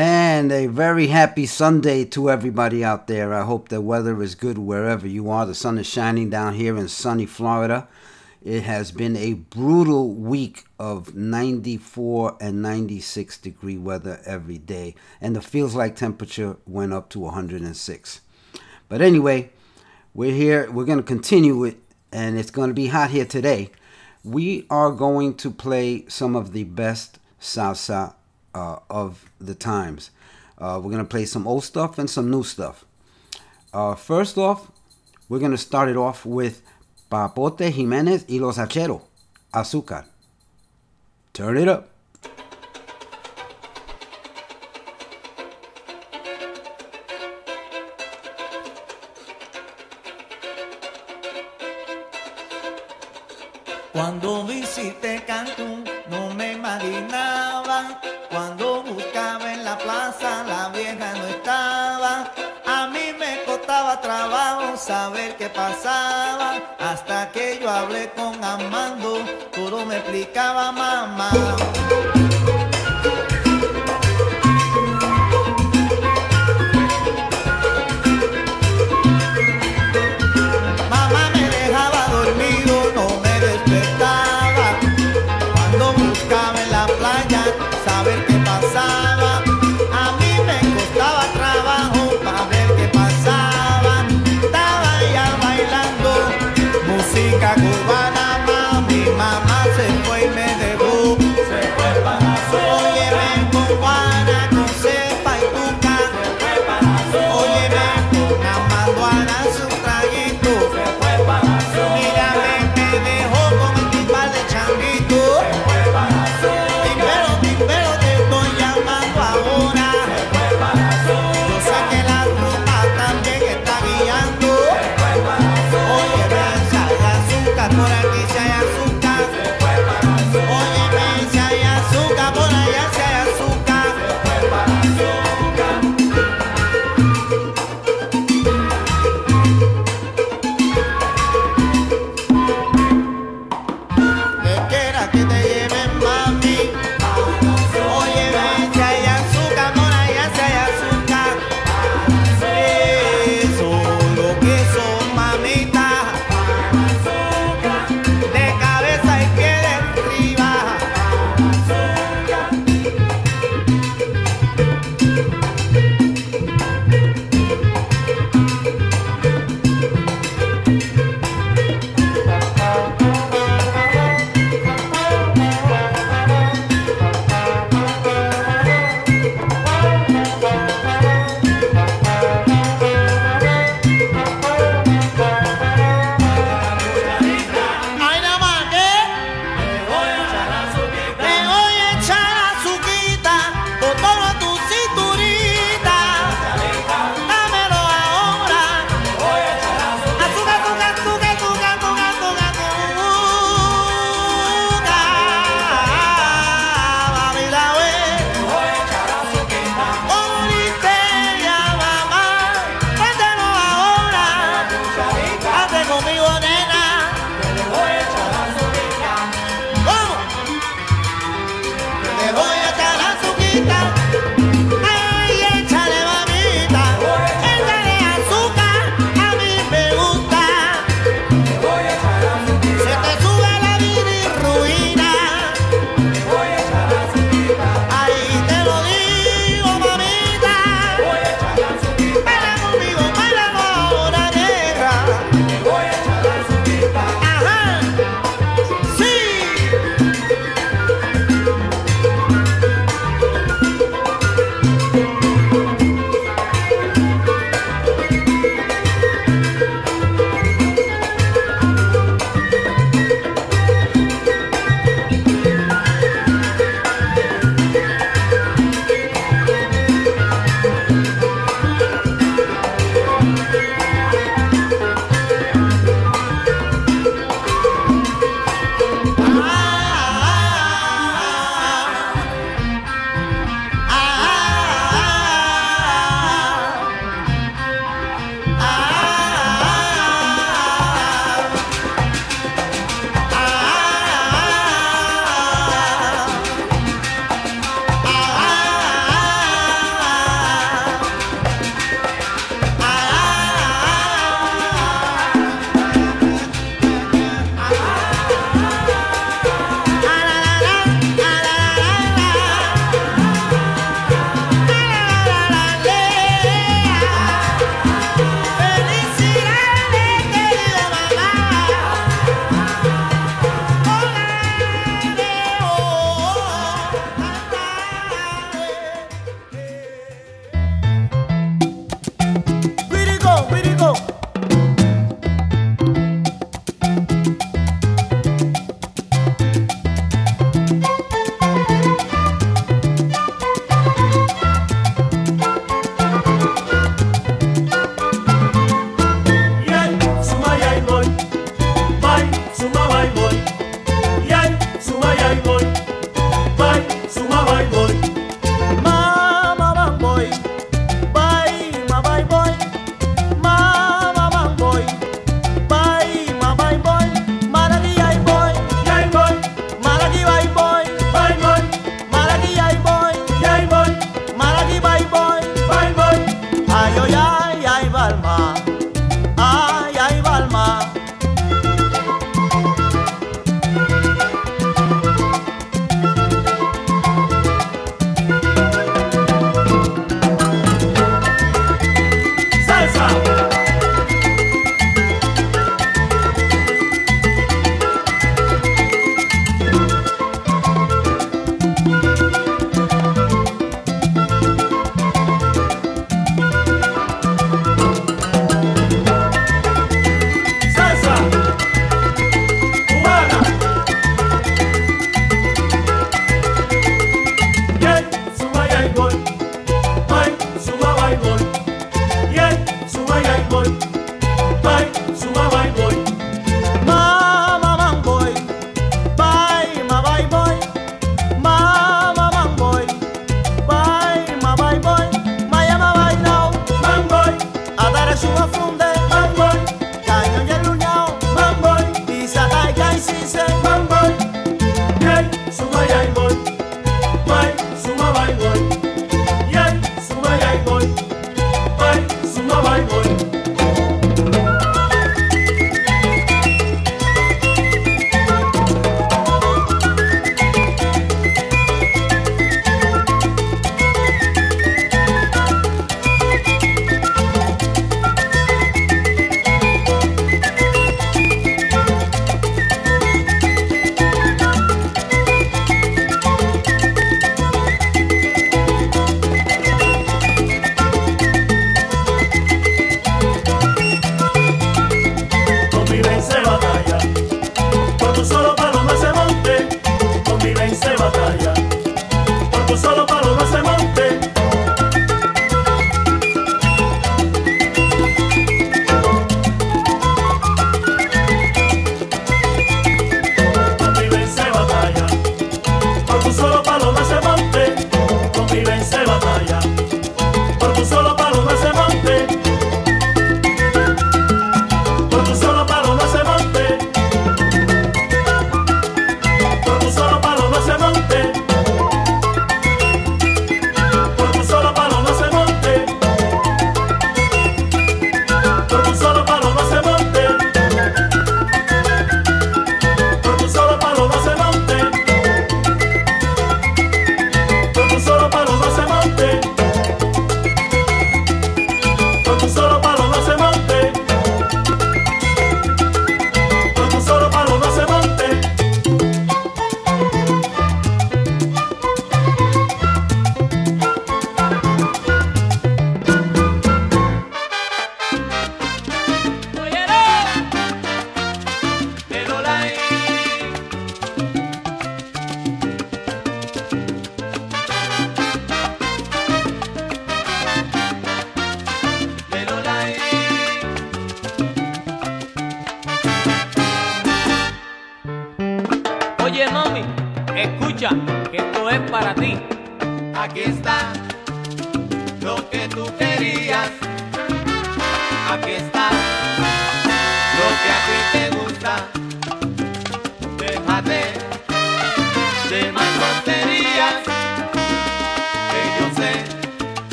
And a very happy Sunday to everybody out there. I hope the weather is good wherever you are. The sun is shining down here in sunny Florida. It has been a brutal week of 94 and 96 degree weather every day, and the feels like temperature went up to 106. But anyway, we're here. We're going to continue it, and it's going to be hot here today. We are going to play some of the best salsa uh, of the times. Uh, we're going to play some old stuff and some new stuff. Uh, first off, we're going to start it off with Papote Jimenez y Los Hacheros, Azúcar. Turn it up.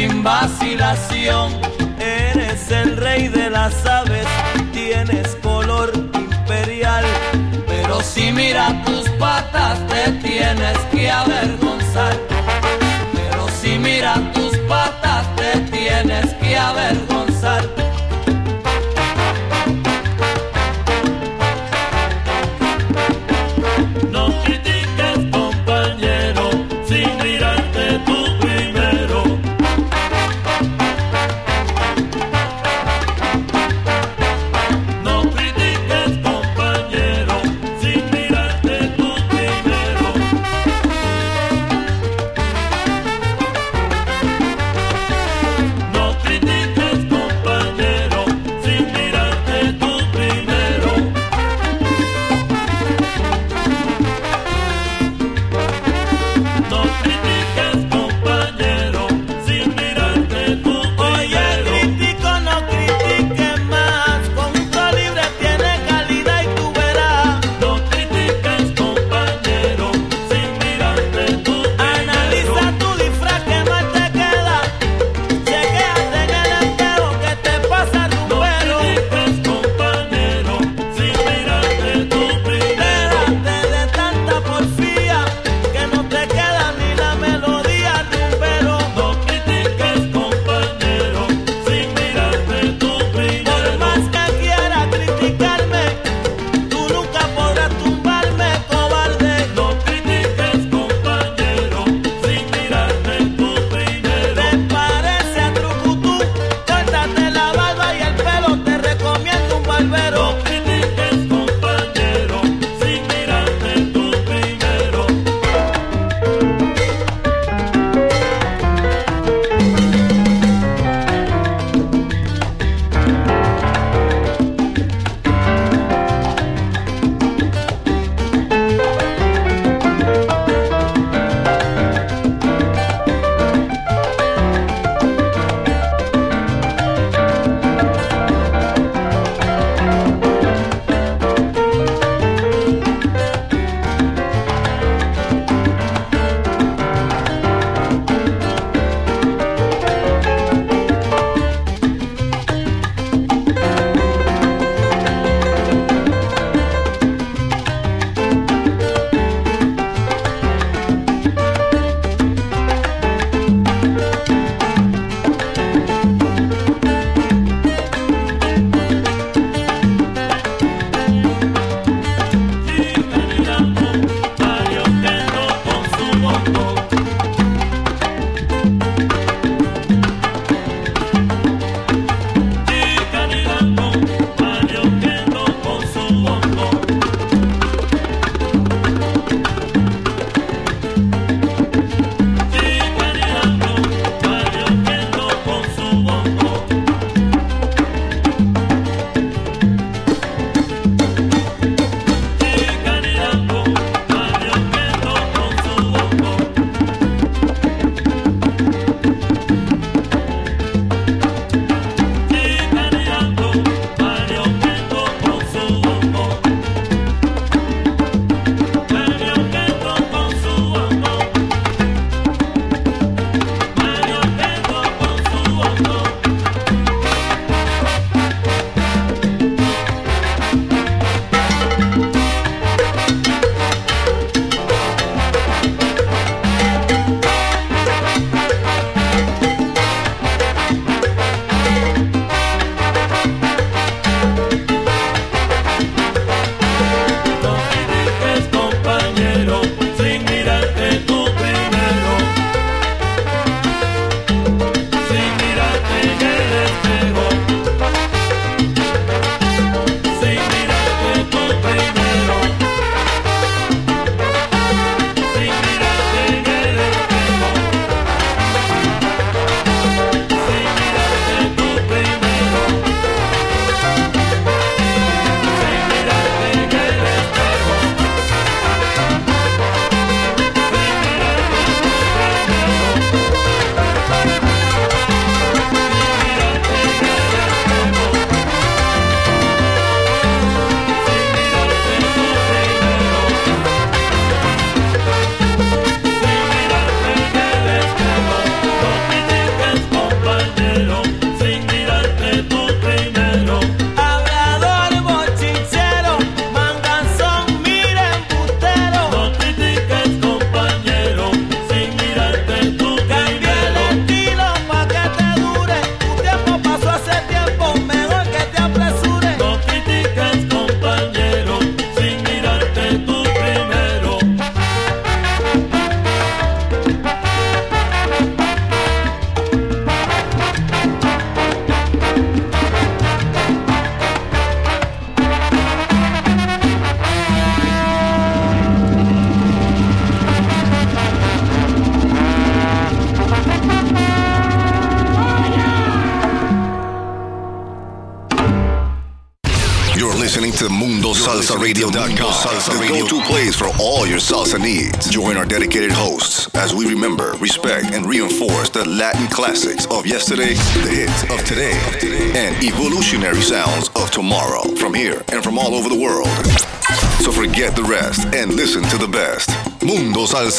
Sin vacilación. Eres el rey de las aves, tienes color imperial. Pero si mira tus patas te tienes que avergonzar.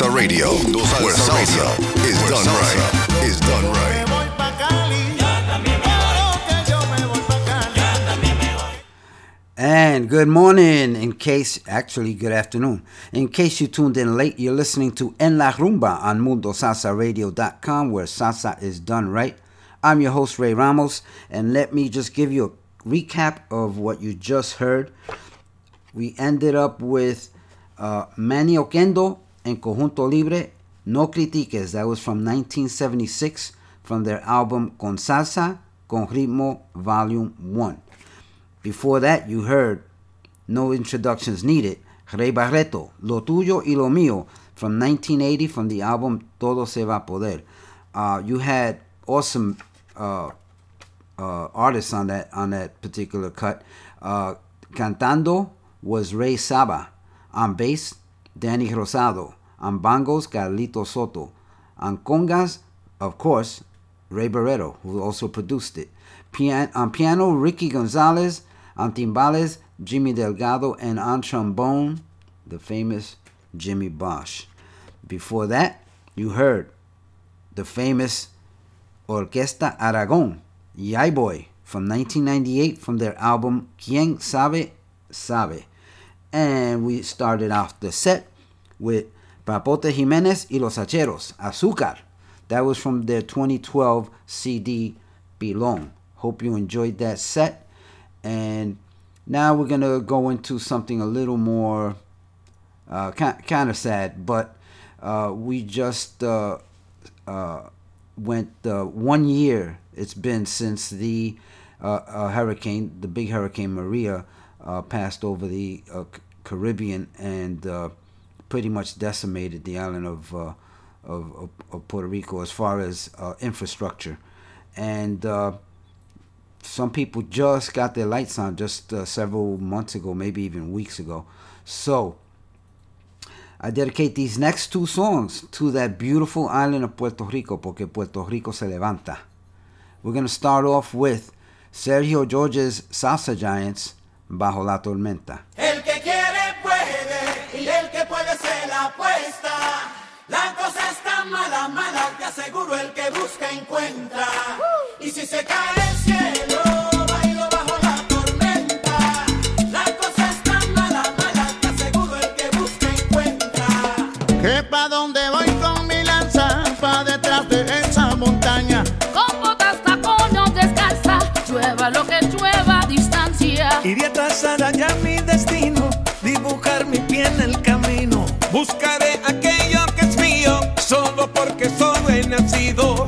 Salsa Radio, Mundo Salsa where salsa Radio. is where done salsa right. Is done right. And good morning, in case, actually, good afternoon. In case you tuned in late, you're listening to En La Rumba on MundoSalsaRadio.com, where salsa is done right. I'm your host, Ray Ramos, and let me just give you a recap of what you just heard. We ended up with uh, Manny Oquendo and Conjunto Libre, No Critiques. That was from 1976 from their album Con Salsa, Con Ritmo, Volume 1. Before that, you heard No Introductions Needed, Ray Barretto, Lo Tuyo y Lo Mío from 1980 from the album Todo Se Va a Poder. Uh, you had awesome uh, uh, artists on that on that particular cut. Uh, cantando was Ray Saba. On bass, Danny Rosado. On bongos, Carlito Soto. On congas, of course, Ray Barretto, who also produced it. Pian- on piano, Ricky Gonzalez. On timbales, Jimmy Delgado, and on trombone, the famous Jimmy Bosch. Before that, you heard the famous Orquesta Aragon, Yay Boy, from 1998 from their album Quien Sabe, Sabe. And we started off the set with Papote Jimenez y Los Hacheros, Azúcar. That was from their 2012 CD Pilón. Hope you enjoyed that set. And now we're going to go into something a little more uh, kind of sad, but uh, we just uh, uh went uh, one year. It's been since the uh, hurricane, the big hurricane Maria, passed over the Caribbean and pretty much decimated the island uh, of, of, of, Puerto Rico as far as uh, infrastructure. And uh, some people just got their lights on just uh, several months ago, maybe even weeks ago. So I dedicate these next two songs to that beautiful island of Puerto Rico, porque Puerto Rico se levanta. We're going to start off with Sergio George's Salsa Giants, Bajo la Tormenta. El está mala, mala, te aseguro el que busca encuentra. Y si se cae el cielo, bailo bajo la tormenta. La cosa está mala, mala, te aseguro el que busca encuentra. Que pa' dónde voy con mi lanza, pa' detrás de esa montaña. Con botas, tacones, descalza, llueva lo que llueva a distancia. Iré a trazar allá mi destino, dibujar mi pie en el camino. Buscaré que mío, solo porque solo he nacido.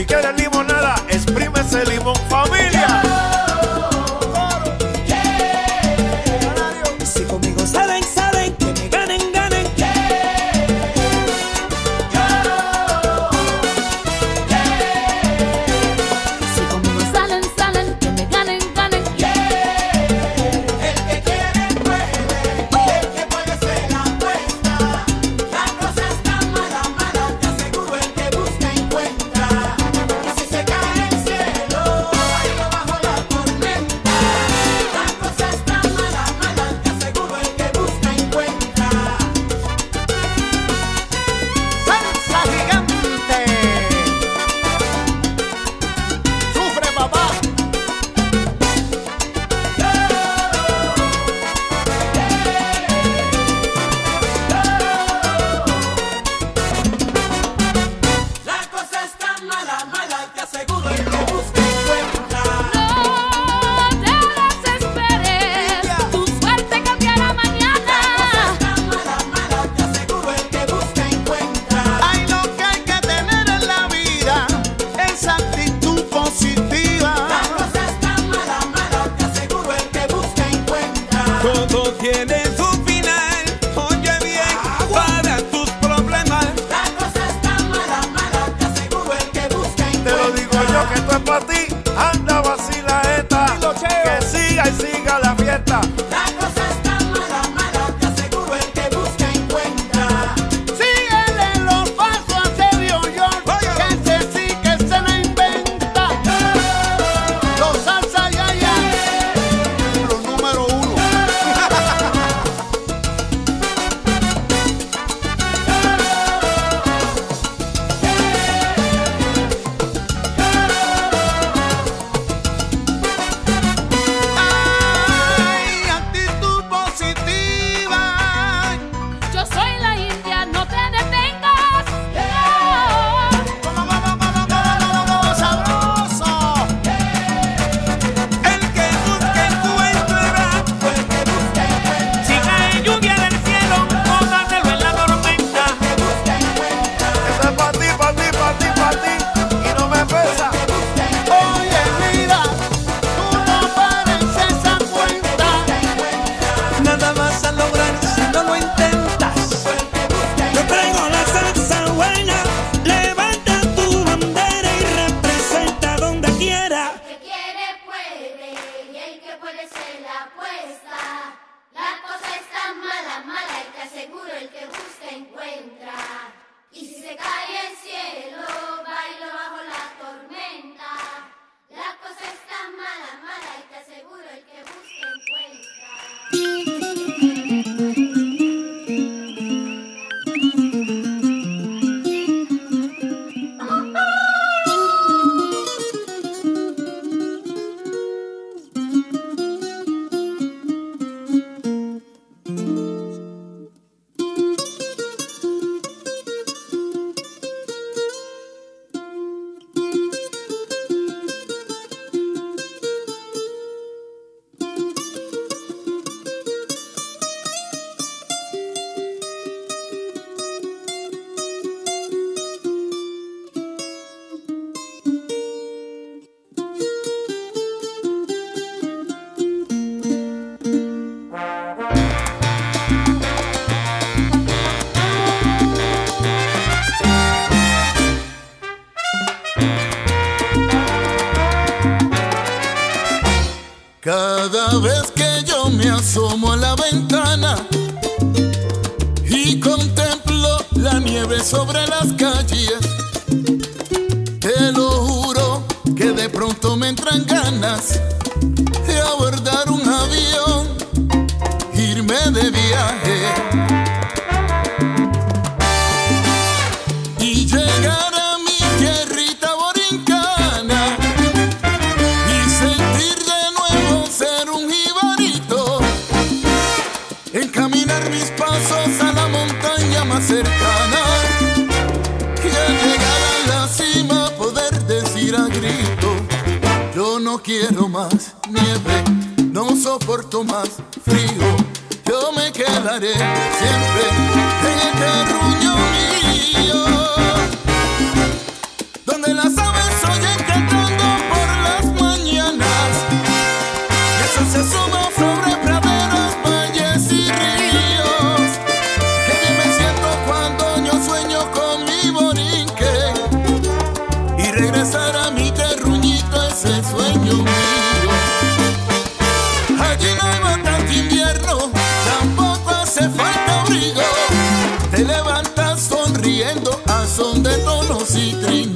Si quieres de tonos y trinos.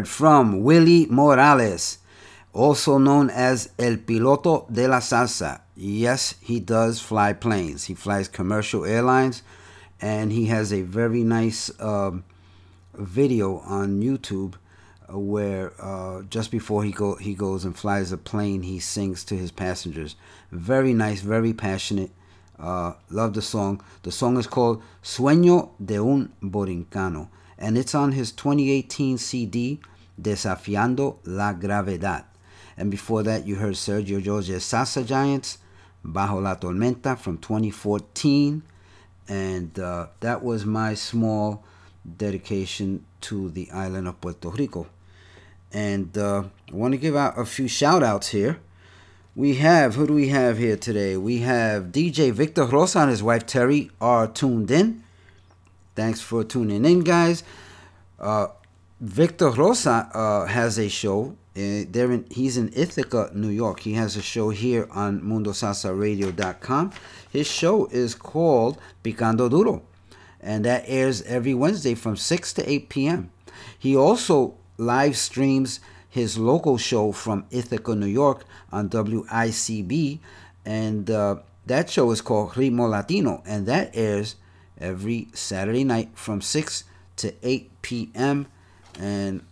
Heard from Willie Morales, also known as El Piloto de la Salsa. Yes, he does fly planes. He flies commercial airlines, and he has a very nice um, video on YouTube uh, where uh, just before he go he goes and flies a plane, he sings to his passengers. Very nice, very passionate. Uh, love the song. The song is called Sueño de un Borincano, and it's on his 2018 CD Desafiando la Gravedad. And before that, you heard Sergio George's Salsa Giants, Bajo la Tormenta from 2014. And uh, that was my small dedication to the island of Puerto Rico. And uh, I want to give out a few shout outs here. We have, who do we have here today? We have DJ Victor Rosa and his wife Terry are tuned in. Thanks for tuning in, guys. Uh, Victor Rosa uh, has a show. Uh, they're in, he's in Ithaca, New York. He has a show here on MundoSalsaRadio.com. His show is called Picando Duro, and that airs every Wednesday from 6 to 8 p.m. He also live streams his local show from Ithaca, New York on WICB, and uh, that show is called Ritmo Latino, and that airs every Saturday night from 6 to 8 p.m. And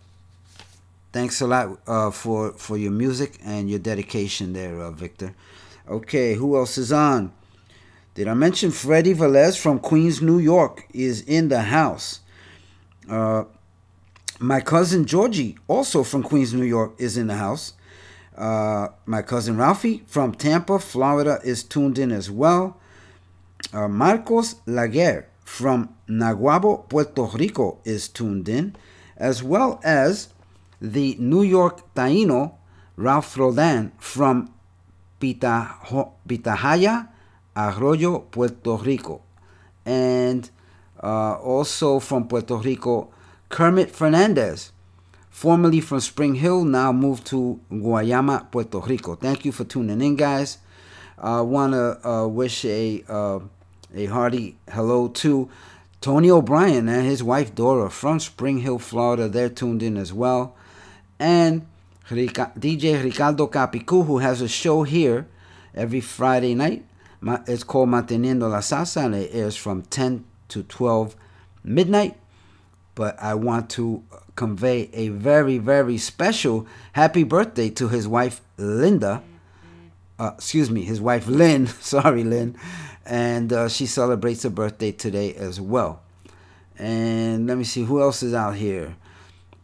thanks a lot uh, for for your music and your dedication there, uh, Victor. Okay, who else is on? Did I mention Freddie Velez from Queens, New York is in the house? Uh, my cousin Georgie, also from Queens, New York, is in the house. Uh, my cousin Ralphie from Tampa, Florida, is tuned in as well. Uh, Marcos Laguerre from Naguabo, Puerto Rico, is tuned in, as well as the New York Taino, Ralph Rodan from Pitahaya, Arroyo, Puerto Rico. And uh, also from Puerto Rico, Kermit Fernandez, formerly from Spring Hill, now moved to Guayama, Puerto Rico. Thank you for tuning in, guys. I want to uh, wish a uh, a hearty hello to Tony O'Brien and his wife Dora from Spring Hill, Florida. They're tuned in as well. And DJ Ricardo Capicu, who has a show here every Friday night. It's called Manteniendo la Salsa, and it airs from 10 to 12 midnight. But I want to convey a very, very special happy birthday to his wife Linda. Uh, excuse me, his wife Lynn. Sorry, Lynn. And uh, she celebrates her birthday today as well. And let me see who else is out here.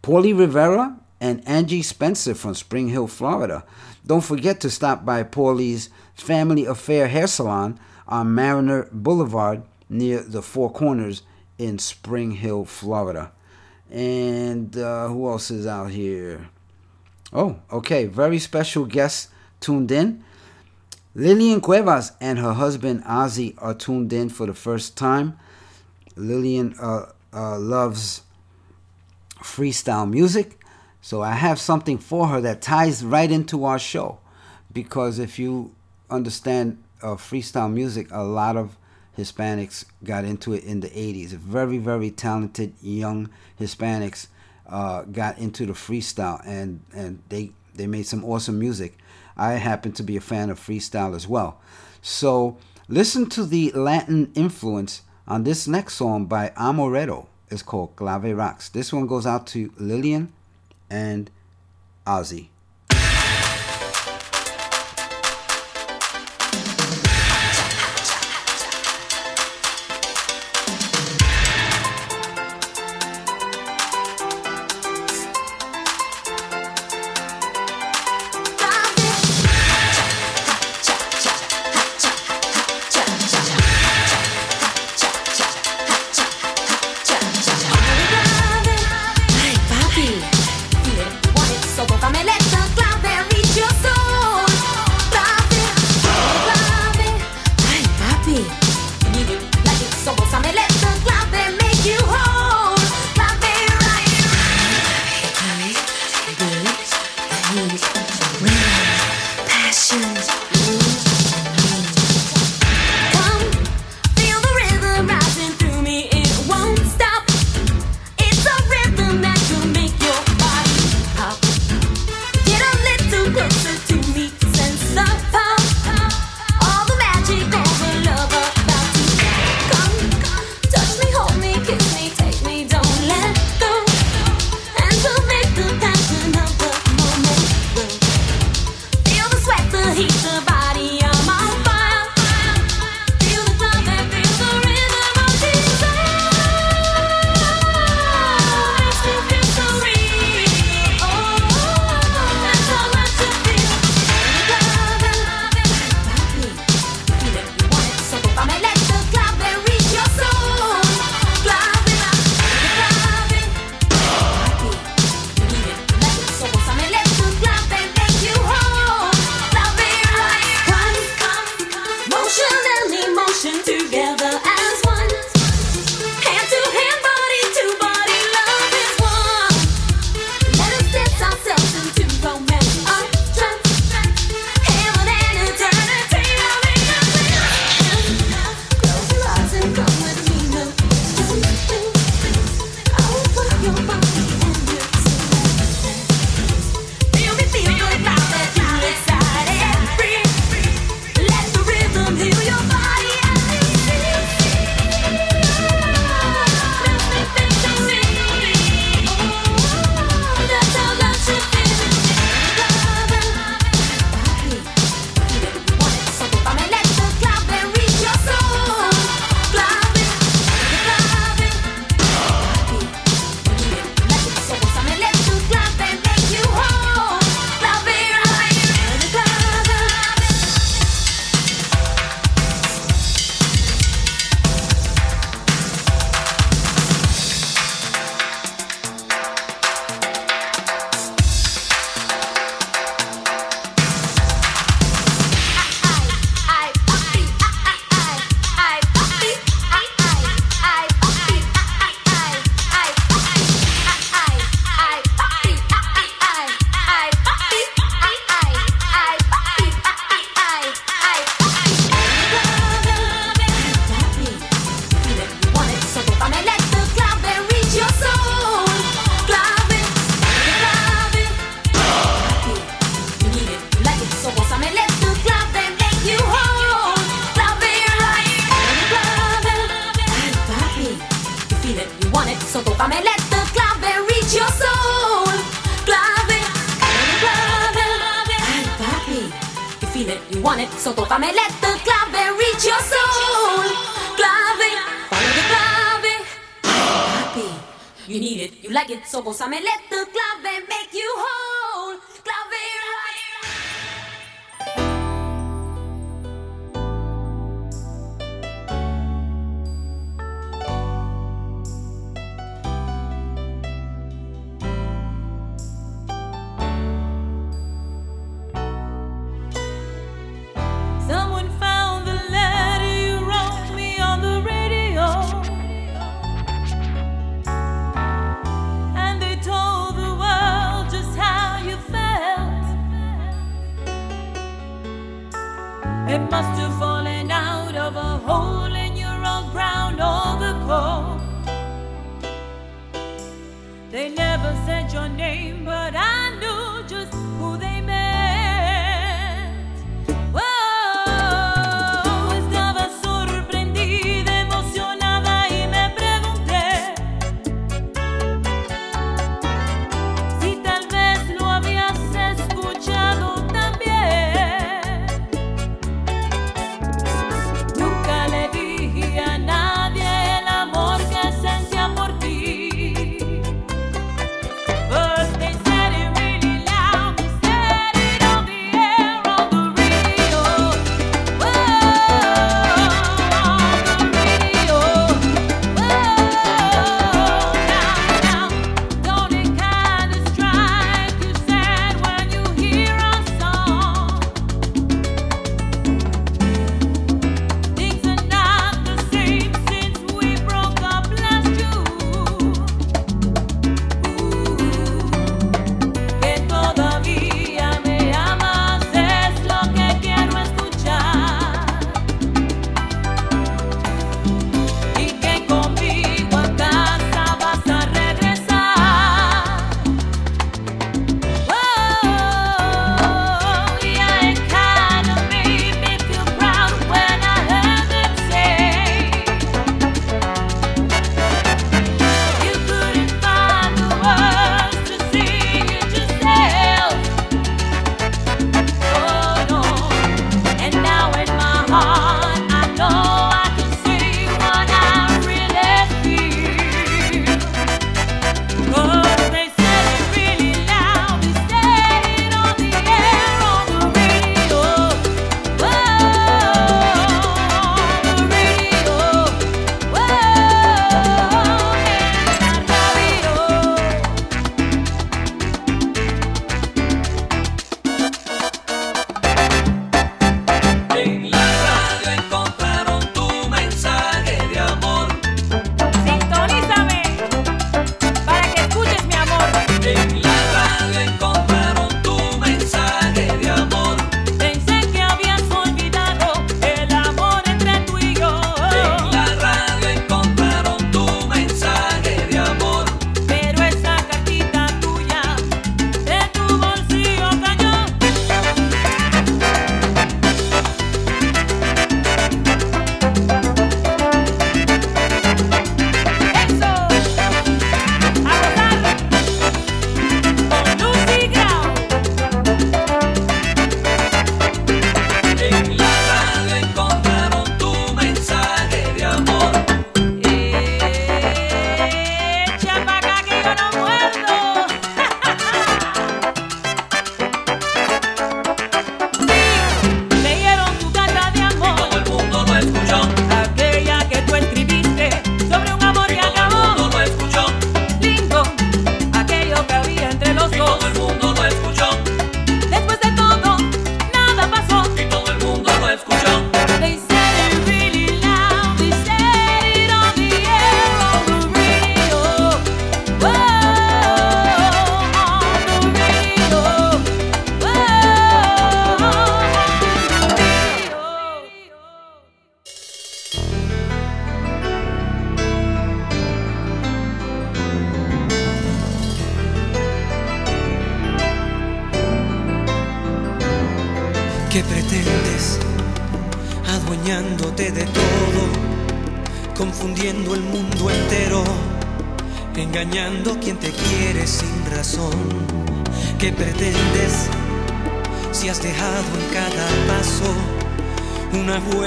Paulie Rivera and Angie Spencer from Spring Hill, Florida. Don't forget to stop by Paulie's Family Affair Hair Salon on Mariner Boulevard near the Four Corners in Spring Hill, Florida. And uh, who else is out here? Oh, okay. Very special guest tuned in. Lillian Cuevas and her husband Ozzy are tuned in for the first time. Lillian uh, uh, loves freestyle music. So I have something for her that ties right into our show. Because if you understand uh, freestyle music, a lot of Hispanics got into it in the 80s. Very, very talented young Hispanics uh, got into the freestyle and, and they, they made some awesome music. I happen to be a fan of freestyle as well. So listen to the Latin influence on this next song by Amoretto. It's called Clave Rocks. This one goes out to Lillian and Ozzy.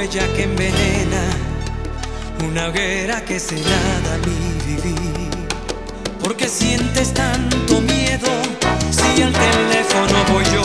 huella que envenena, una hoguera que se nada mi vivir. Porque sientes tanto miedo si al teléfono voy yo?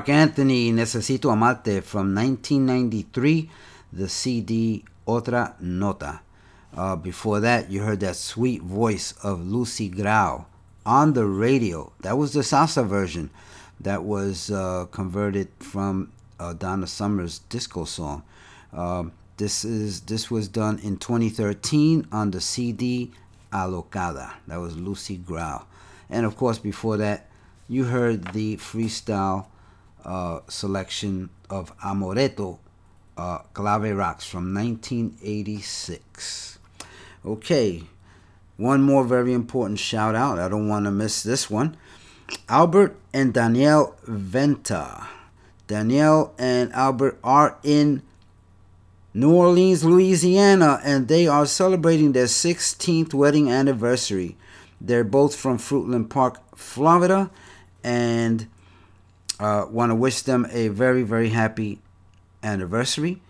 Marc Anthony, Necesito Amarte from 1993, the CD Otra Nota. Uh, before that, you heard that sweet voice of Lucy Grau on the radio. That was the salsa version that was uh, converted from uh, Donna Summer's disco song. Um, this is this was done in 2013 on the CD Alocada. That was Lucy Grau, and of course before that, you heard the freestyle uh, selection of Amoretto uh, Clave Rocks from 1986. Okay, one more very important shout out. I don't want to miss this one. Albert and Danielle Venta. Danielle and Albert are in New Orleans, Louisiana, and they are celebrating their 16th wedding anniversary. They're both from Fruitland Park, Florida, and uh, want to wish them a very, very happy anniversary.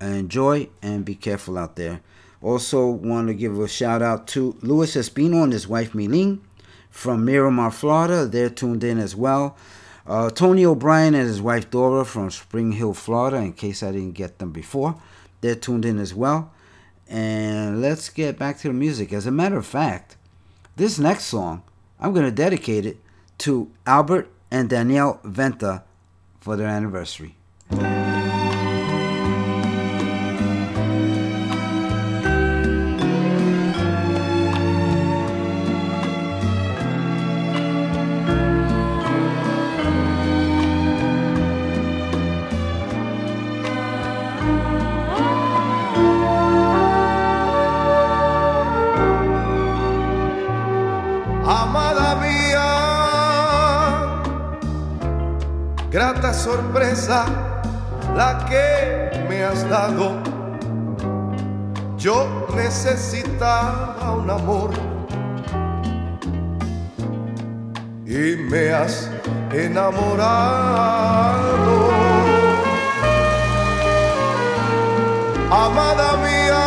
Enjoy and be careful out there. Also, want to give a shout out to Luis Espino and his wife Milene from Miramar, Florida. They're tuned in as well. Uh, Tony O'Brien and his wife Dora from Spring Hill, Florida, in case I didn't get them before. They're tuned in as well. And let's get back to the music. As a matter of fact, this next song, I'm going to dedicate it to Albert and Danielle Venta for their anniversary. Yo necesitaba un amor y me has enamorado. Amada mía,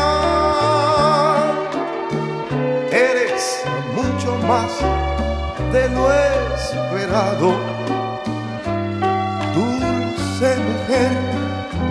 eres mucho más de lo esperado. Dulce mujer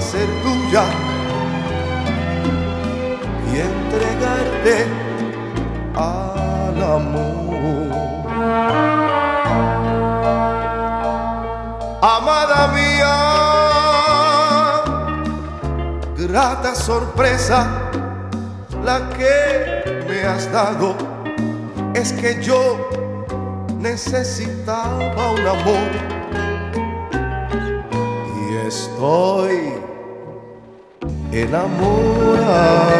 Ser tuya y entregarte al amor. Amada mía, grata sorpresa la que me has dado. Es que yo necesitaba un amor enamora.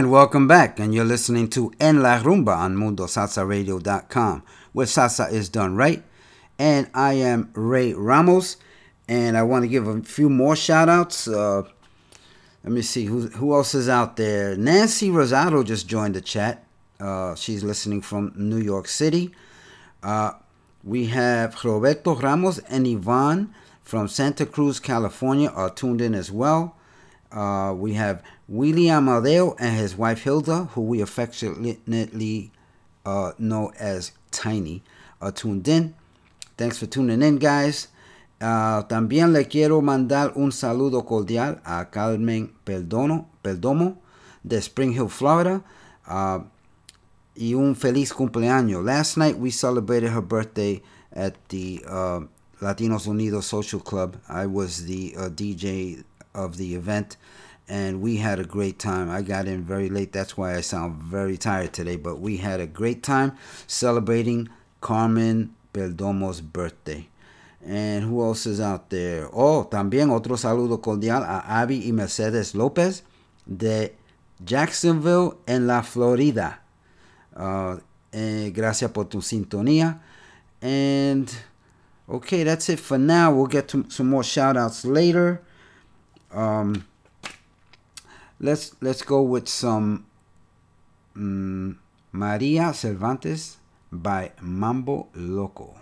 And welcome back, and you're listening to En La Rumba on MundoSalsaRadio.com, where salsa is done right. And I am Ray Ramos, and I want to give a few more shout outs. Uh, let me see who, who else is out there. Nancy Rosado just joined the chat. Uh, she's listening from New York City. Uh, we have Roberto Ramos and Ivan from Santa Cruz, California, are tuned in as well. Uh, we have William Amadeo and his wife Hilda, who we affectionately uh, know as Tiny, are tuned in. Thanks for tuning in, guys. Uh, también le quiero mandar un saludo cordial a Carmen Perdono, Perdomo de Spring Hill, Florida. Uh, y un feliz cumpleaños. Last night we celebrated her birthday at the uh, Latinos Unidos Social Club. I was the uh, DJ of the event and we had a great time. I got in very late, that's why I sound very tired today, but we had a great time celebrating Carmen Perdomo's birthday. And who else is out there? Oh, también otro saludo cordial a Abby y Mercedes López de Jacksonville en la Florida. Uh, eh, gracias por tu sintonía. And okay, that's it for now. We'll get to some more shout outs later. Um, let's let's go with some mm, Maria Cervantes by Mambo Loco.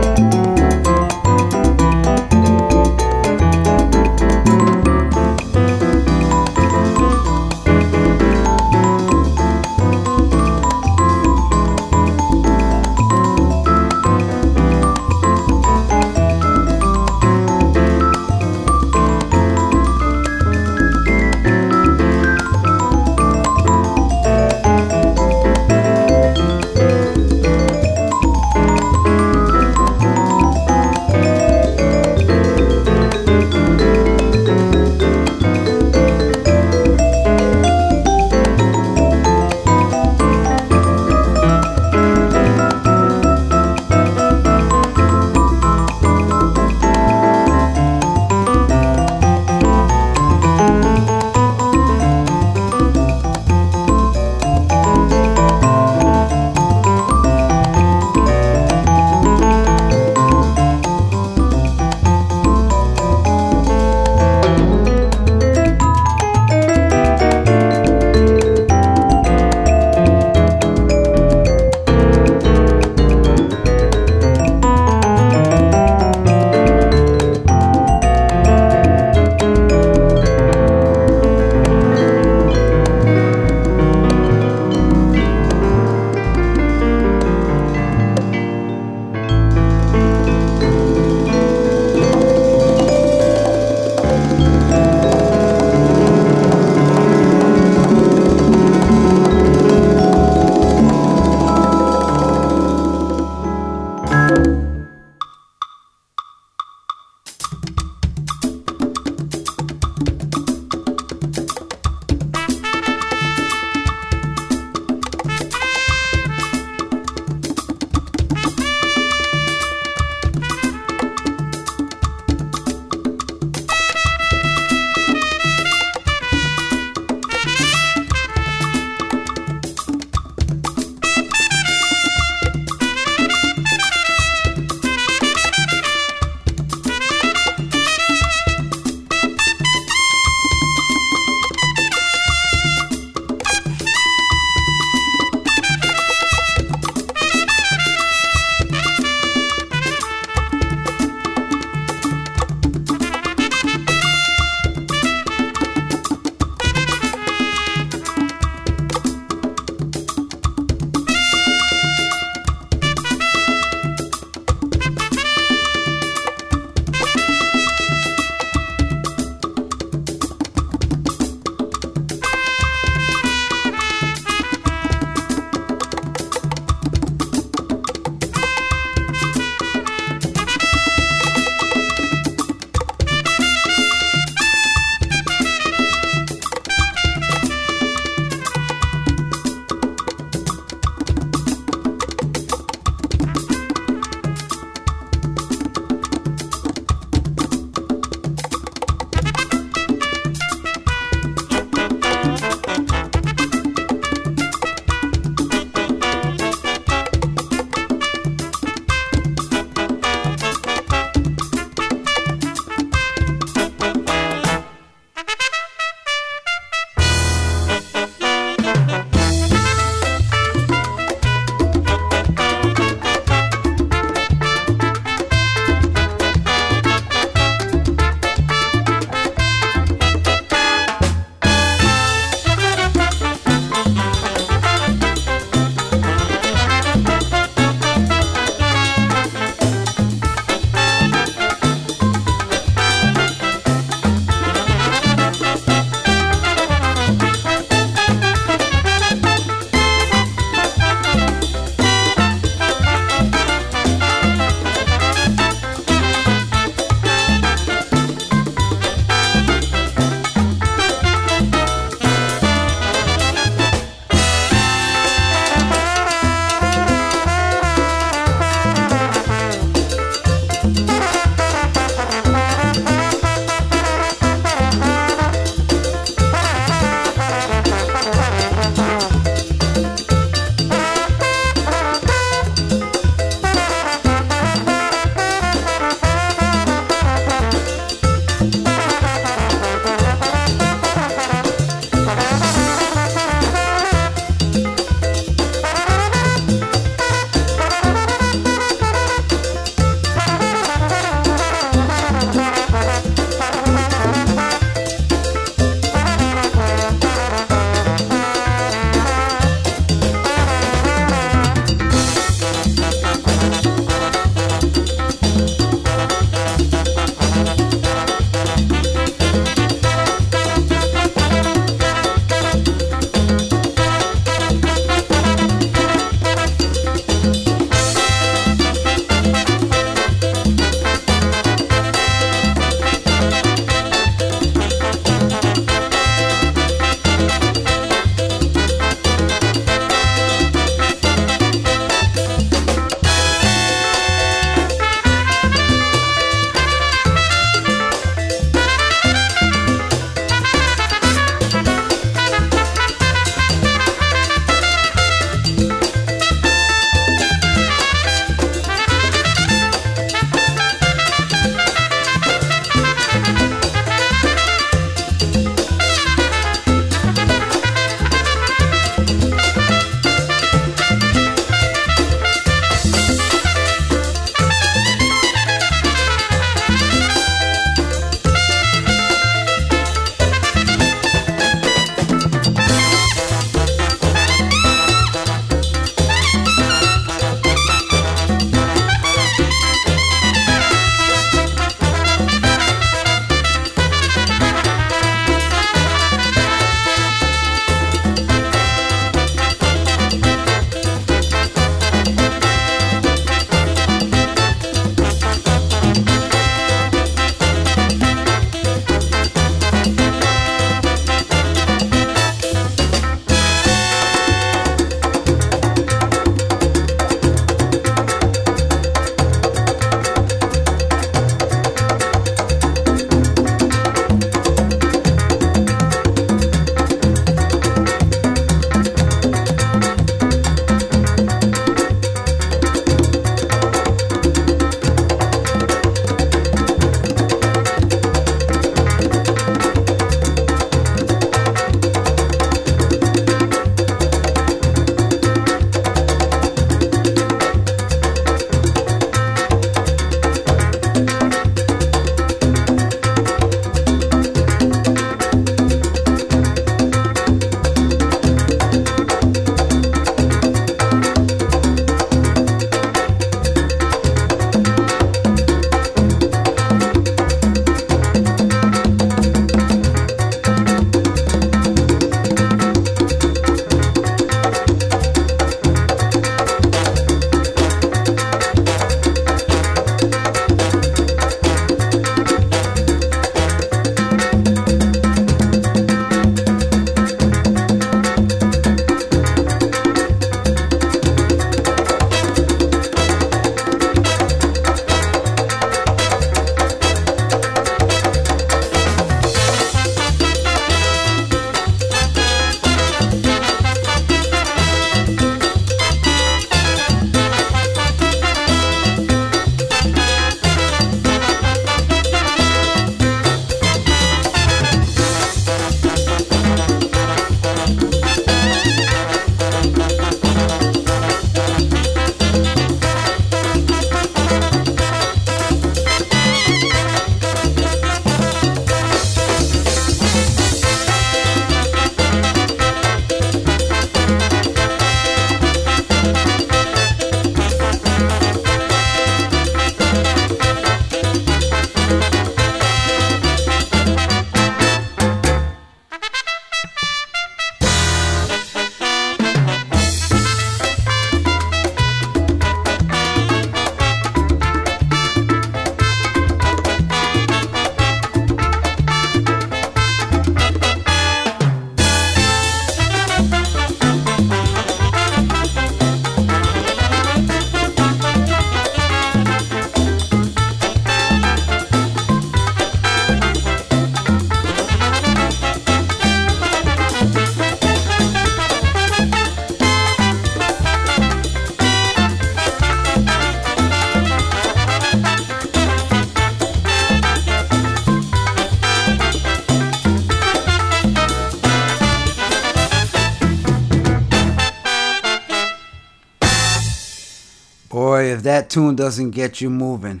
If that tune doesn't get you moving.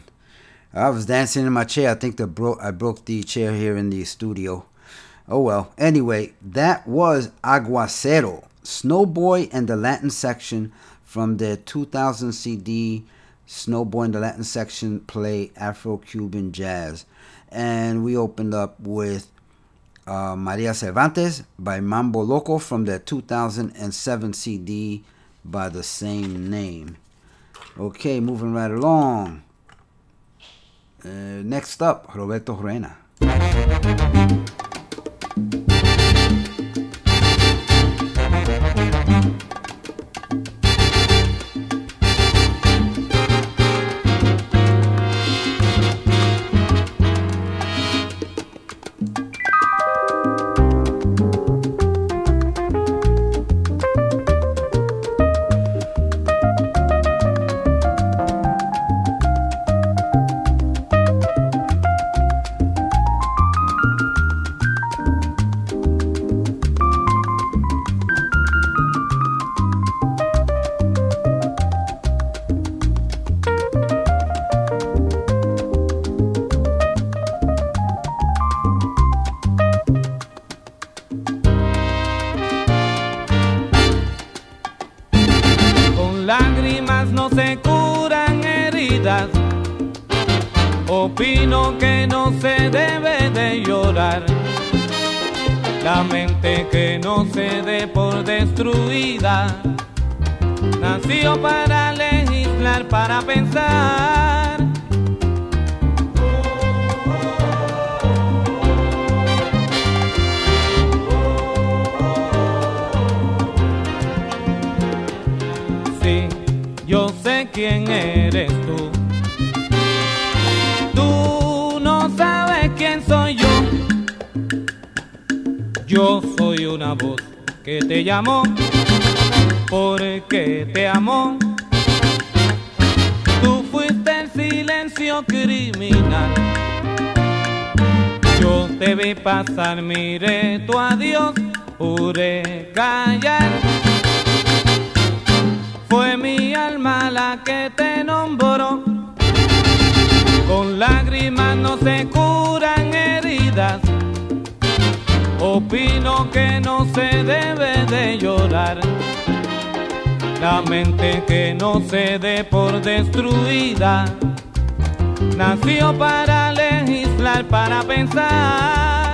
I was dancing in my chair. I think the bro- I broke the chair here in the studio. Oh well. Anyway, that was Aguacero, Snowboy and the Latin section from their 2000 CD Snowboy and the Latin section play Afro Cuban jazz. And we opened up with uh, Maria Cervantes by Mambo Loco from their 2007 CD by the same name. Okay, moving right along. Uh, next up, Roberto Roena. Opino que no se debe de llorar. La mente que no se dé por destruida. Nació para legislar, para pensar. Que te llamó porque te amó. Tú fuiste el silencio criminal. Yo te vi pasar, miré tu adiós, pude callar. Fue mi alma la que te nombró. Con lágrimas no se curan heridas. Opino que no se debe de llorar. La mente que no se dé por destruida. Nació para legislar, para pensar.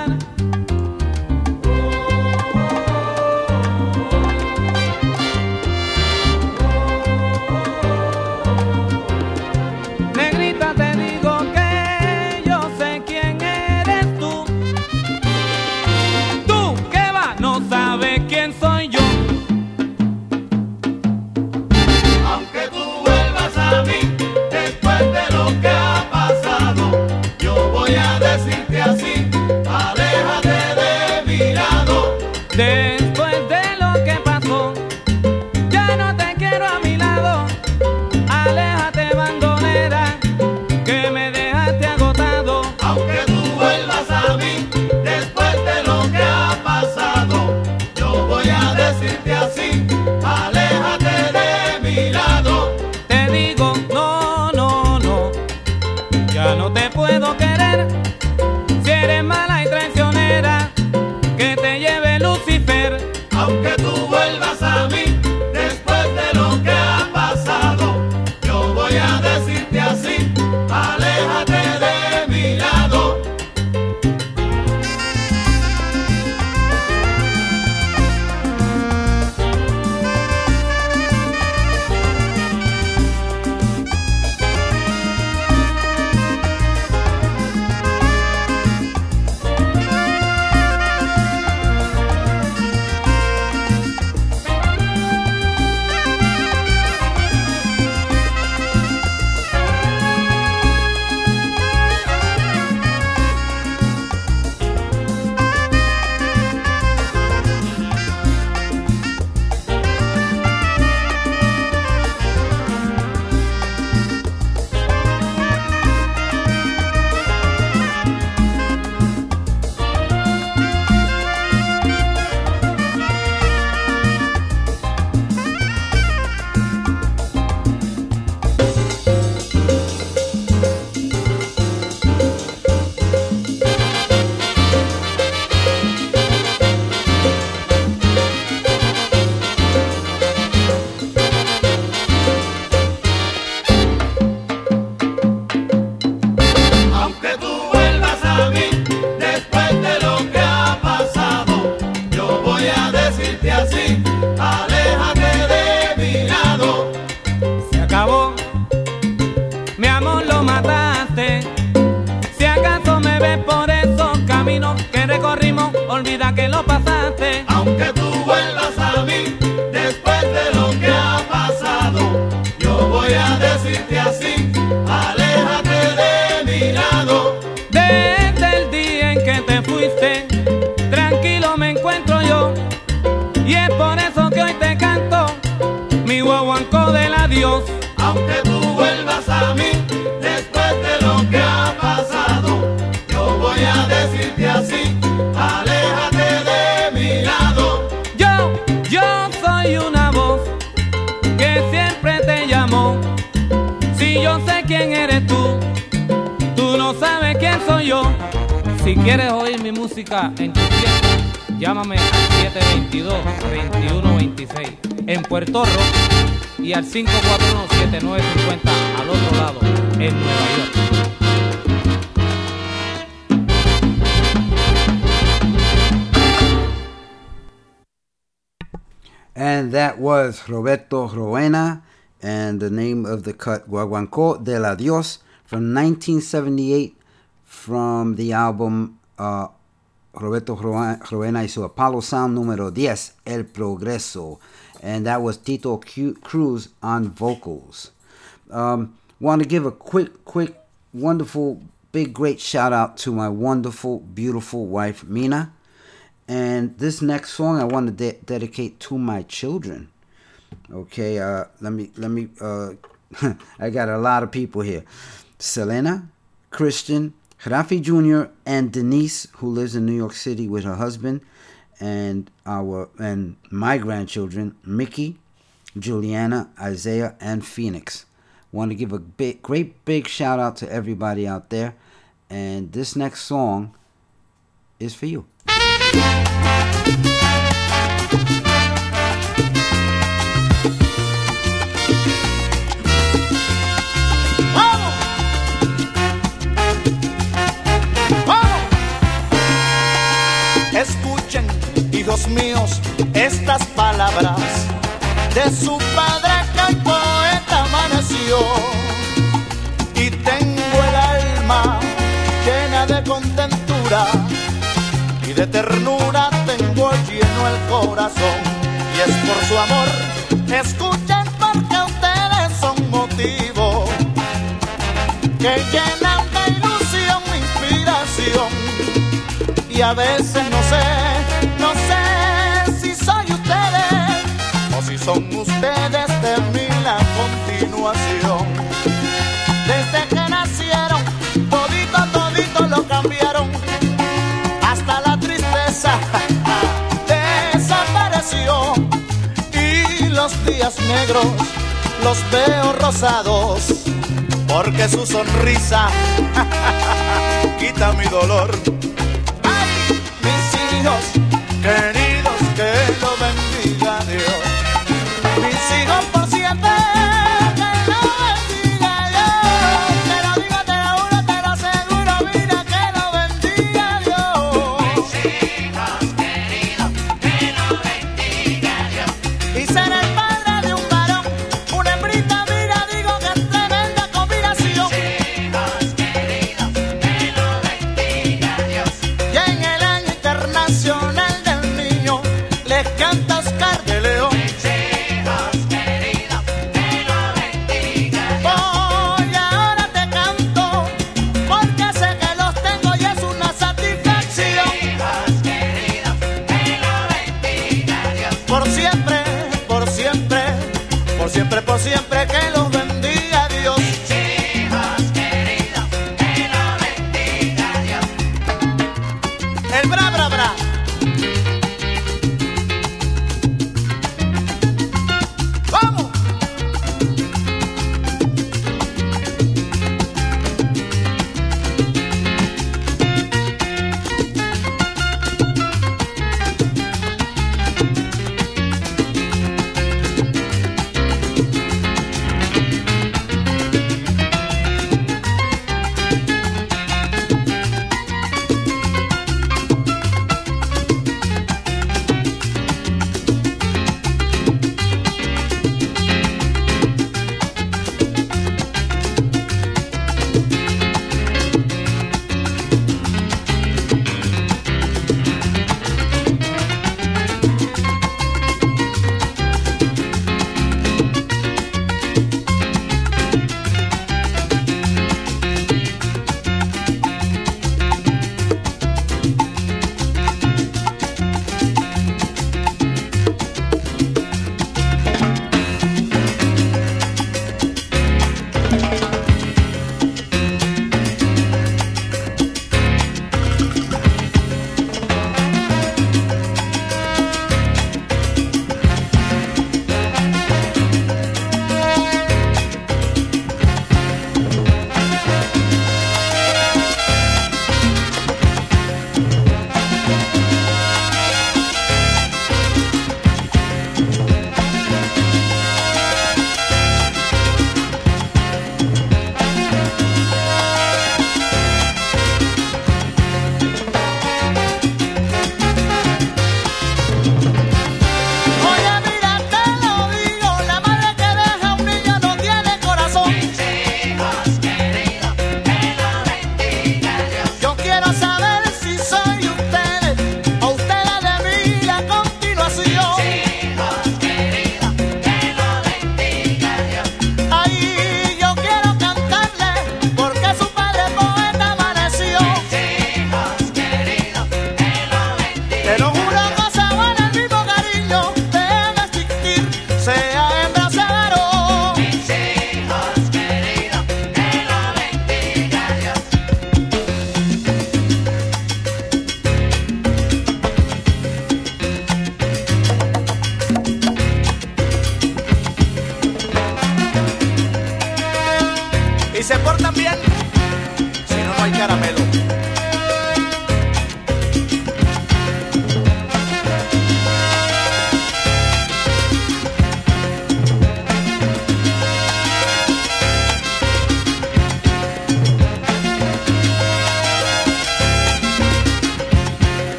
541-7950 al otro lado en Nueva York. And that was Roberto Roena and the name of the cut Guaguancó de la Dios from 1978 from the album uh, Roberto Roena y su Apollo Sound número 10, El Progreso. And that was Tito Cruz on vocals. Um, Want to give a quick, quick, wonderful, big, great shout out to my wonderful, beautiful wife, Mina. And this next song I want to de- dedicate to my children. Okay, uh, let me let me. Uh, I got a lot of people here: Selena, Christian, Rafi Jr., and Denise, who lives in New York City with her husband, and our and my grandchildren, Mickey, Juliana, Isaiah, and Phoenix. Want to give a big, great big shout out to everybody out there, and this next song is for you. Míos, estas palabras de su padre que el poeta amaneció. Y tengo el alma llena de contentura y de ternura tengo lleno el corazón. Y es por su amor, escuchen porque ustedes son motivo que llenan de ilusión mi inspiración. Y a veces no sé, negros los veo rosados. Porque su sonrisa quita mi dolor. Mis hijos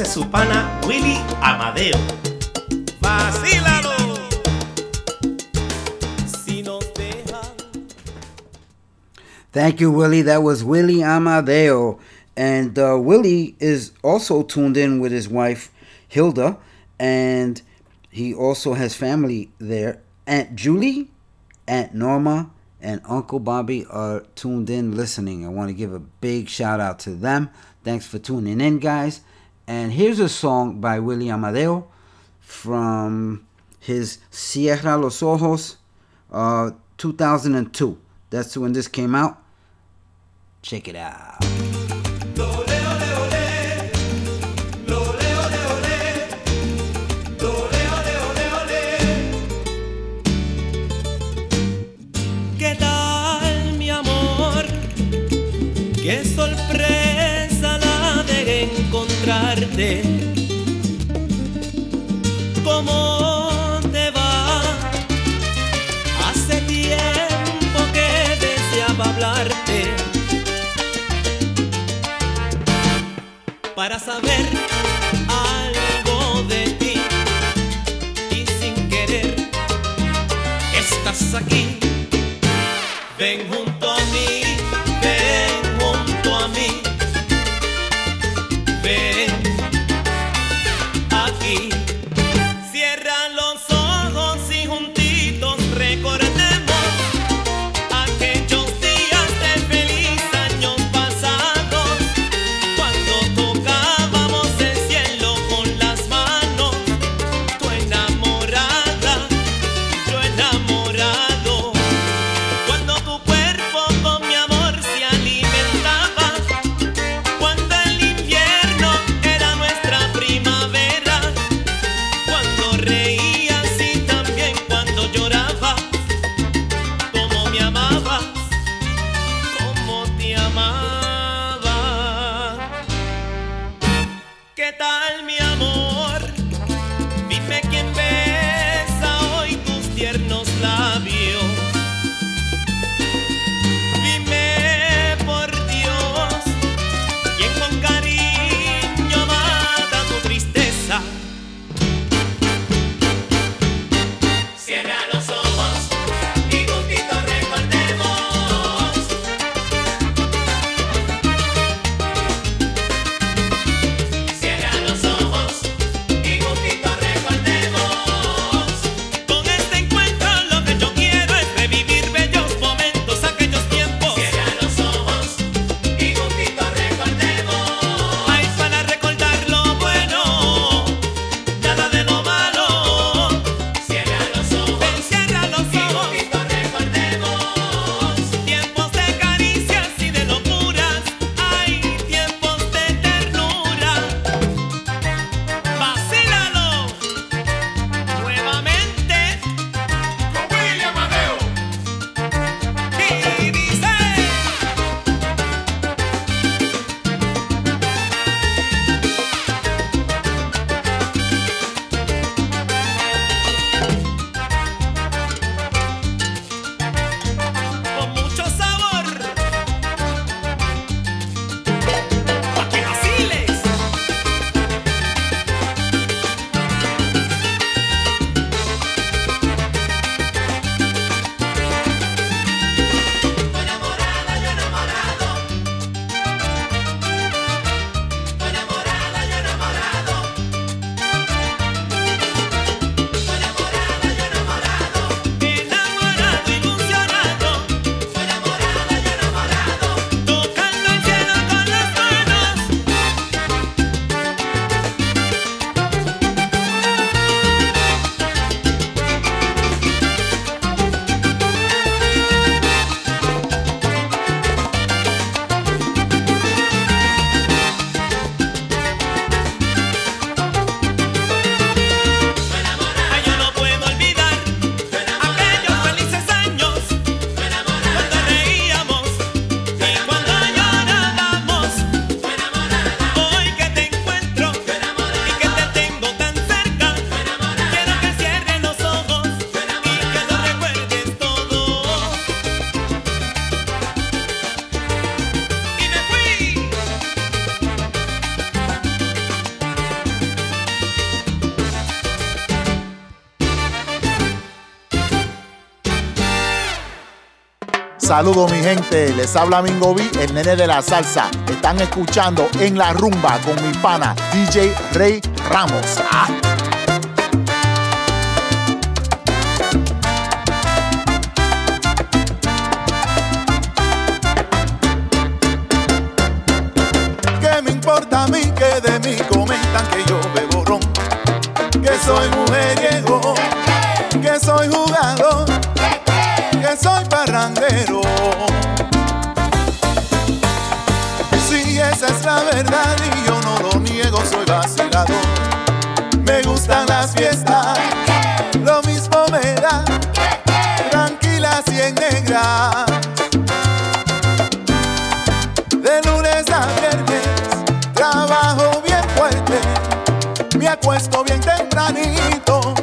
dice su pana Willy Amadeo. ¡Vacílalo! Si nos deja Thank you, Willie. That was Willie Amadeo. And uh, Willie is also tuned in with his wife, Hilda. And he also has family there. Aunt Julie, Aunt Norma, and Uncle Bobby are tuned in listening. I want to give a big shout out to them. Thanks for tuning in, guys. And here's a song by Willie Amadeo from his Cierra los Ojos uh, 2002. That's when this came out. Check it out. Para saber algo de ti. Y sin querer, estás aquí. Ven Saludos mi gente, les habla Mingo B, el nene de la salsa. Están escuchando en la rumba con mi pana DJ Rey Ramos. ¡Ah! las cien negras. De lunes a viernes trabajo bien fuerte, me acuesto bien tempranito.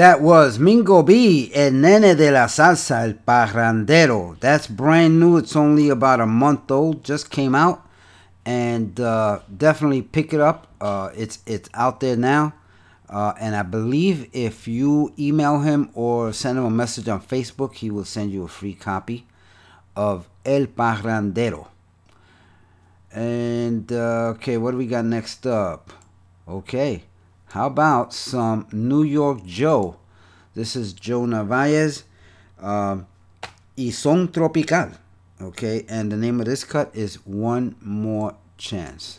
That was Mingo B and Nene de la Salsa, El Parrandero. That's brand new. It's only about a month old. Just came out. And uh, definitely pick it up. Uh, it's, it's out there now. Uh, and I believe if you email him or send him a message on Facebook, he will send you a free copy of El Parrandero. And uh, okay, what do we got next up? Okay. How about some New York Joe? This is Joe Narvaez. Um, y Son Tropical. Okay, and the name of this cut is One More Chance.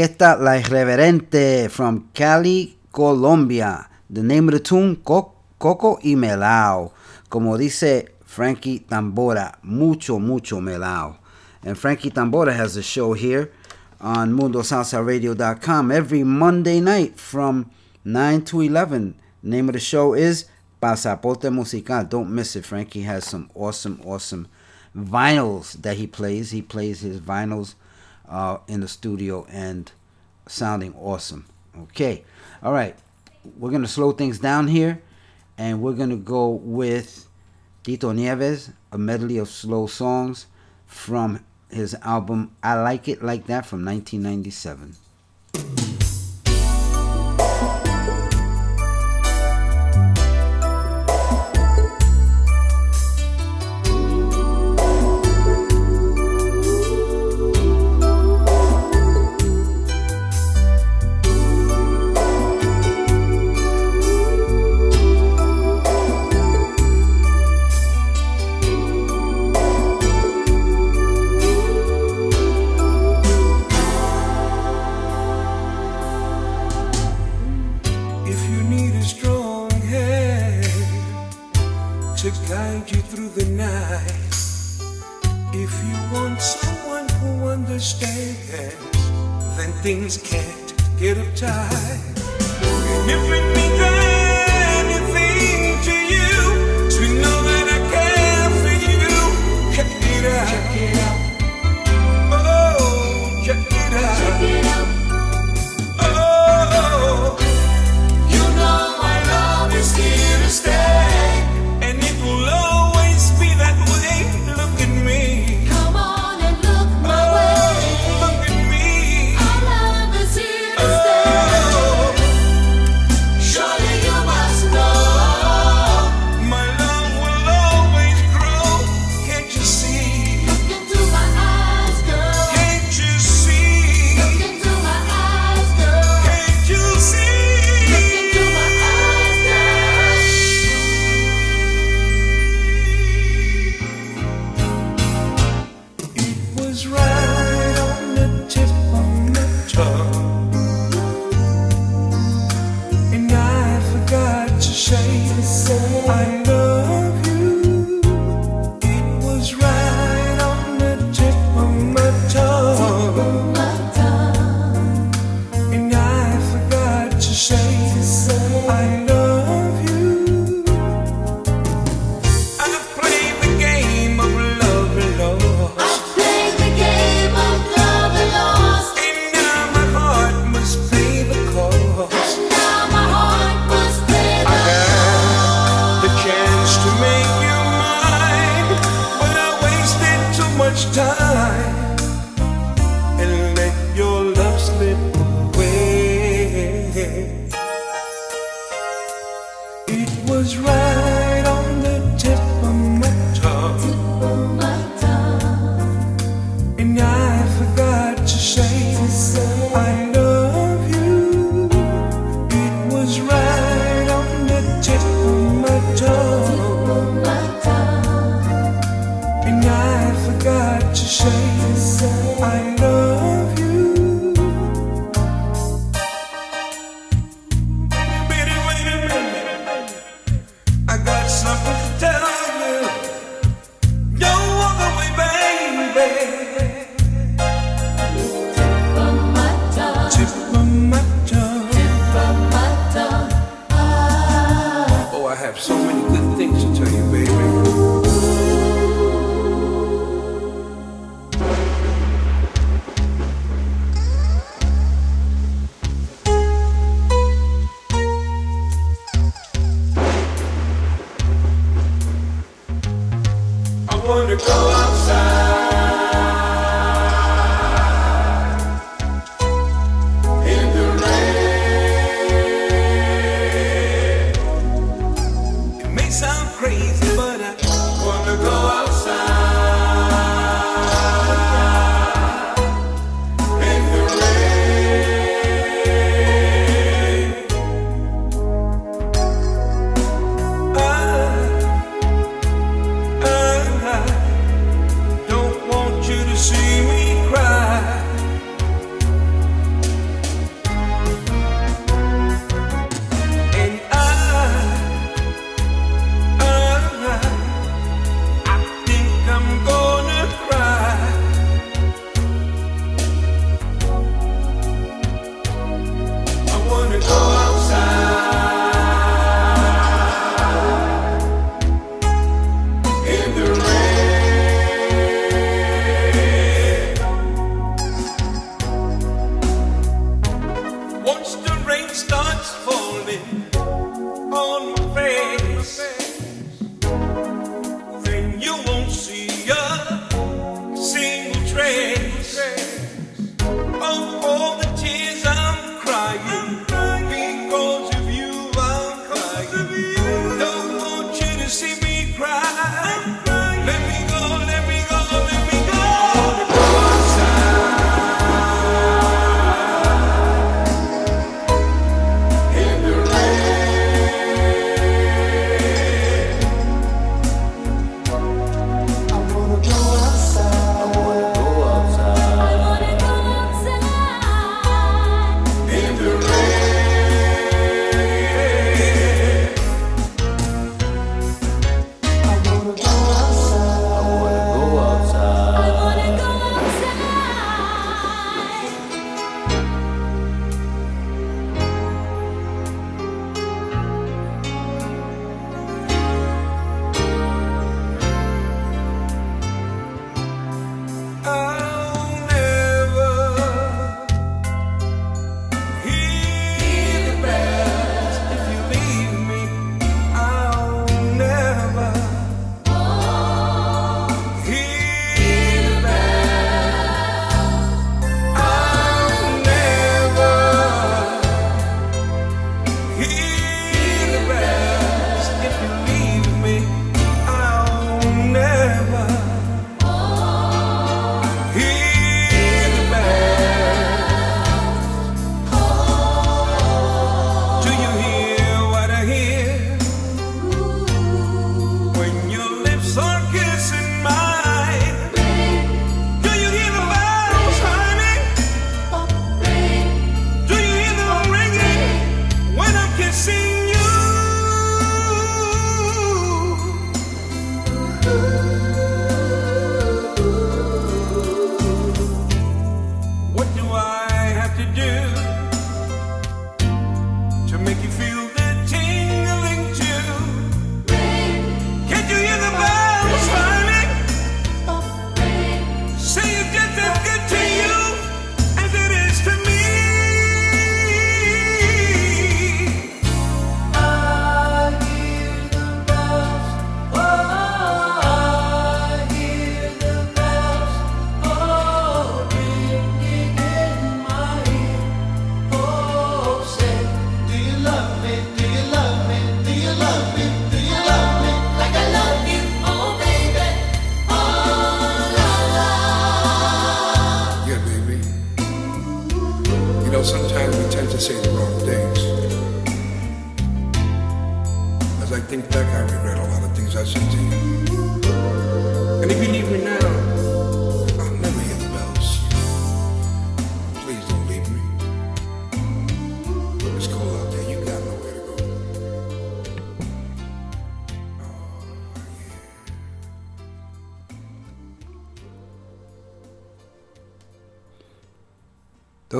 orquesta La Irreverente from Cali, Colombia. The name of the tune, Co Coco y Melao. Como dice Frankie Tambora, mucho, mucho melao. And Frankie Tambora has a show here on MundoSalsaRadio.com every Monday night from 9 to 11. Name of the show is Pasaporte Musical. Don't miss it. Frankie has some awesome, awesome vinyls that he plays. He plays his vinyls uh, in the studio and sounding awesome. Okay, all right, we're gonna slow things down here, and we're gonna go with Tito Nieves, a medley of slow songs from his album "I Like It Like That" from 1997. Things can't get uptight. And if it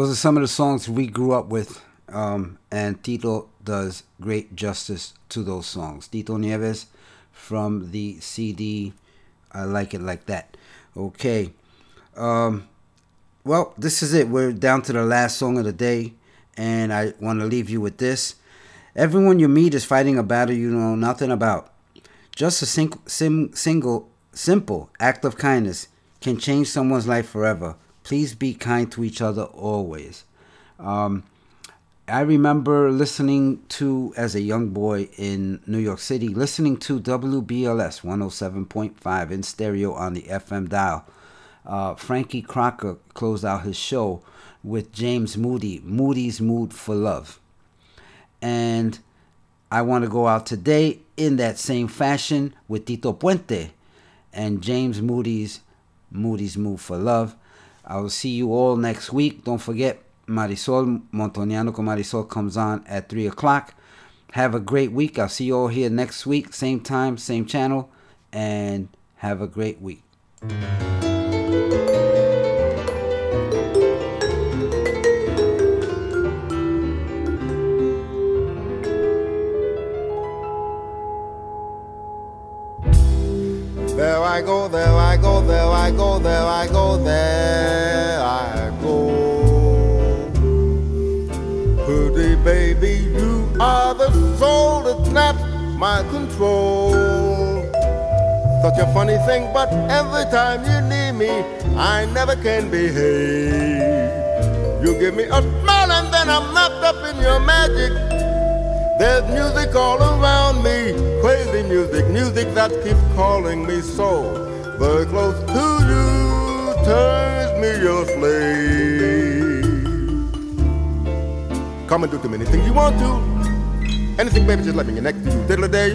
Those are some of the songs we grew up with, um, and Tito does great justice to those songs. Tito Nieves from the CD I Like It Like That. Okay. Um, well, this is it. We're down to the last song of the day, and I want to leave you with this. Everyone you meet is fighting a battle you know nothing about. Just a sing- sim- single, simple act of kindness can change someone's life forever. Please be kind to each other always. Um, I remember listening to, as a young boy in New York City, listening to WBLS 107.5 in stereo on the FM dial. Uh, Frankie Crocker closed out his show with James Moody, Moody's Mood for Love. And I want to go out today in that same fashion with Tito Puente and James Moody's Moody's Mood for Love. I will see you all next week. Don't forget, Marisol Montoniano con Marisol comes on at 3 o'clock. Have a great week. I'll see you all here next week, same time, same channel, and have a great week. There I go, there I go, there I go, there I go, there I go. Pretty baby, you are the soul that snaps my control. Such a funny thing, but every time you need me, I never can behave. You give me a smile and then I'm wrapped up in your magic. There's music all around me, crazy music, music that keeps calling me so. Very close to you turns me your slave. Come and do to me anything you want to. Anything, baby, just let me next to you. Diddle day.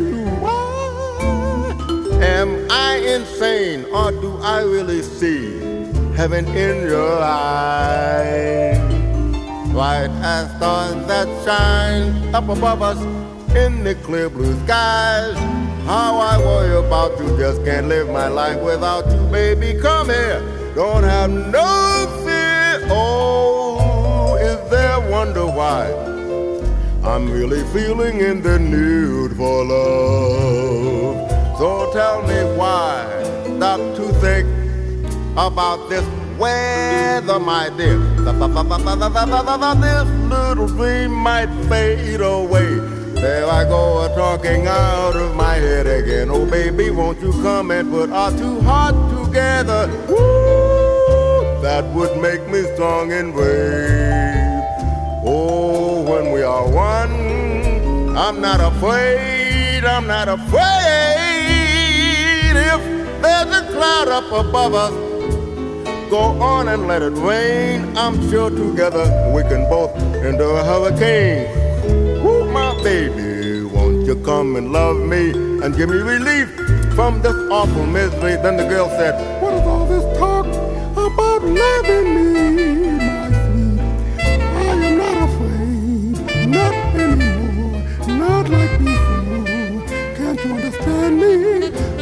Am I insane or do I really see heaven in your eyes? Bright as stars that shine up above us in the clear blue skies. How I worry about you, just can't live my life without you, baby. Come here, don't have no fear. Oh, is there wonder why? I'm really feeling in the nude for love. So tell me why stop to think about this weather, my dear. This little dream might fade away. There I go, talking out of my head again. Oh, baby, won't you come and put our two hearts together? Woo! That would make me strong and brave. Oh, when we are one, I'm not afraid, I'm not afraid. If there's a cloud up above us, go on and let it rain. I'm sure together we can both endure a hurricane. Woo, my baby, won't you come and love me and give me relief from this awful misery? Then the girl said, What is all this talk about loving me, my sweet? I am not afraid, not anymore, not like before. Can't you understand me?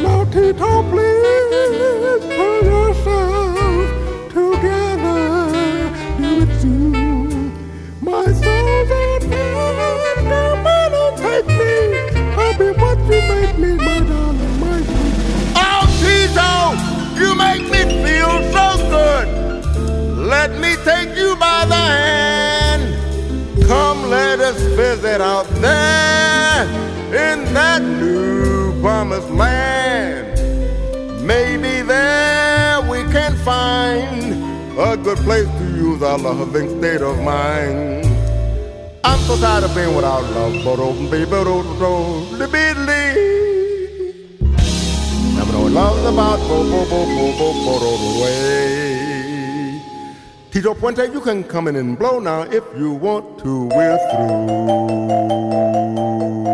Now Tito, please take you by the hand. Come, let us visit out there in that new promised land. Maybe there we can find a good place to use our loving state of mind. I'm so tired of being without love, but open baby, oh, open the Never know what love's about, bo bo bo bo bo bo bo the way. Tito Puente, you can come in and blow now if you want to. We're You're